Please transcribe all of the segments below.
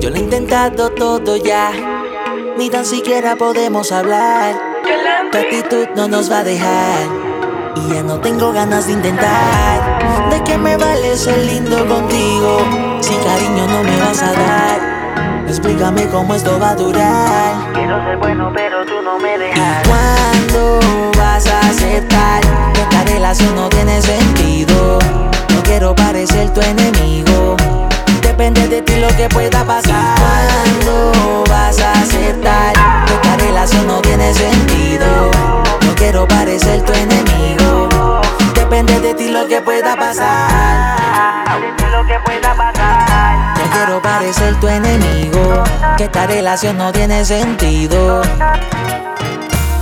Yo lo he intentado todo ya, ni tan siquiera podemos hablar. Tu actitud no nos va a dejar. Y ya no tengo ganas de intentar. ¿De qué me vale ser lindo contigo? Si cariño no me vas a dar. Explícame cómo esto va a durar. Quiero ser bueno, pero tú no me dejas. ¿Y cuándo vas a aceptar que esta relación no tiene sentido? No quiero parecer tu enemigo. Que pueda pasar. ¿Y cuándo vas a aceptar que esta relación no tiene sentido? No quiero parecer tu enemigo. Depende de ti lo que pueda pasar. De ti lo que pueda pasar. No quiero parecer tu enemigo. Que esta relación no tiene sentido.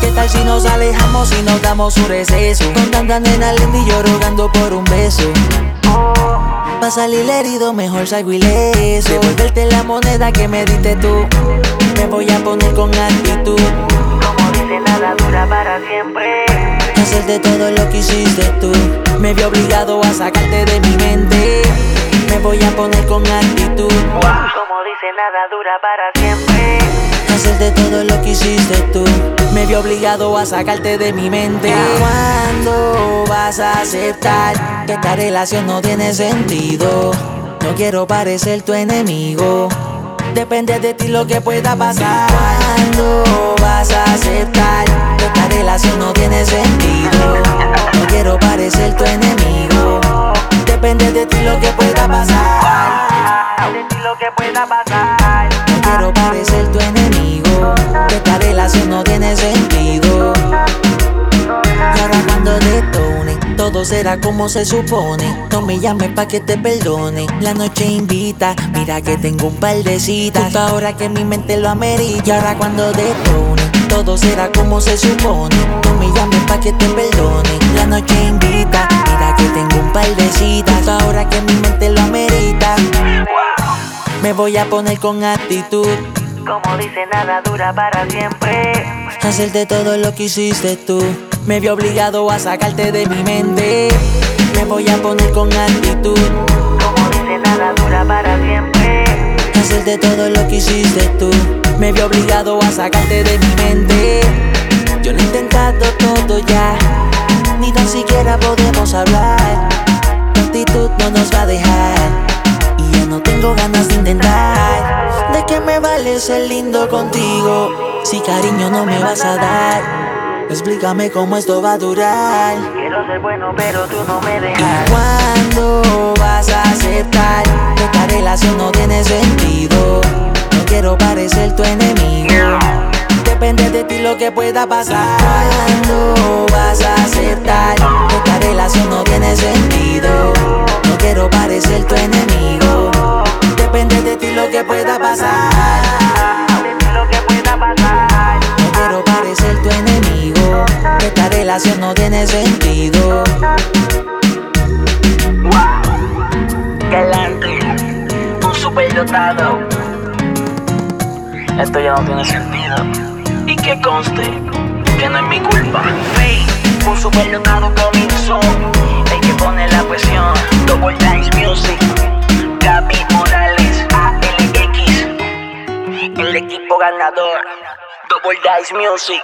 ¿Qué tal si nos alejamos y nos damos un receso? Con tanta nena linda y yo rogando por un beso. Pa' salir herido, mejor salgo ileso. Devolverte la moneda que me diste tú. Me voy a poner con actitud. Como dice, nada dura para siempre. Hacerte todo lo que hiciste tú. Me vi obligado a sacarte de mi mente. Me voy a poner con actitud. Como dice, nada dura para siempre. Hacerte todo lo que hiciste tú. Me vi obligado a sacarte de mi mente. ¿Cuándo vas a aceptar que esta relación no tiene sentido? No quiero parecer tu enemigo. Depende de ti lo que pueda pasar. ¿Cuándo vas a aceptar que esta relación no tiene sentido? No quiero parecer tu enemigo. Depende de ti lo que Esta relación no tiene sentido. Y ahora cuando detone, todo será como se supone. No me llames pa' que te perdone. La noche invita, mira que tengo un par de citas. Justo ahora que mi mente lo amerita. Y ahora cuando detone, todo será como se supone. No me llames pa' que te perdone. La noche invita, mira que tengo un par de citas. Justo ahora que mi mente lo amerita. Me voy a poner con actitud. Como dice, nada dura para siempre. Hacerte todo lo que hiciste tú. Me vi obligado a sacarte de mi mente. Me voy a poner con actitud. Como dice, nada dura para siempre. Hacerte todo lo que hiciste tú. Me vi obligado a sacarte de mi mente. Yo lo he intentado todo ya. Ni tan siquiera podemos hablar. Tu actitud no nos va a dejar. Vale ser lindo contigo? Si cariño no me vas a dar. Explícame cómo esto va a durar. Quiero ser bueno, pero tú no me ¿Y dejas. cuándo vas a aceptar que esta relación no tiene sentido? No quiero parecer tu enemigo. Depende de ti lo que pueda pasar. ¿Cuándo vas a aceptar que esta relación no tiene sentido? No quiero parecer tu enemigo. Depende de ti lo que pueda pasar. Relación no tiene sentido. Galante, un superdotado. Esto ya no tiene sentido. Y que conste que no es mi culpa. Hey, un superdotado comenzó. El que pone la presión. Double Dice Music. Gaby Morales, ALX. El equipo ganador. Double Dice Music.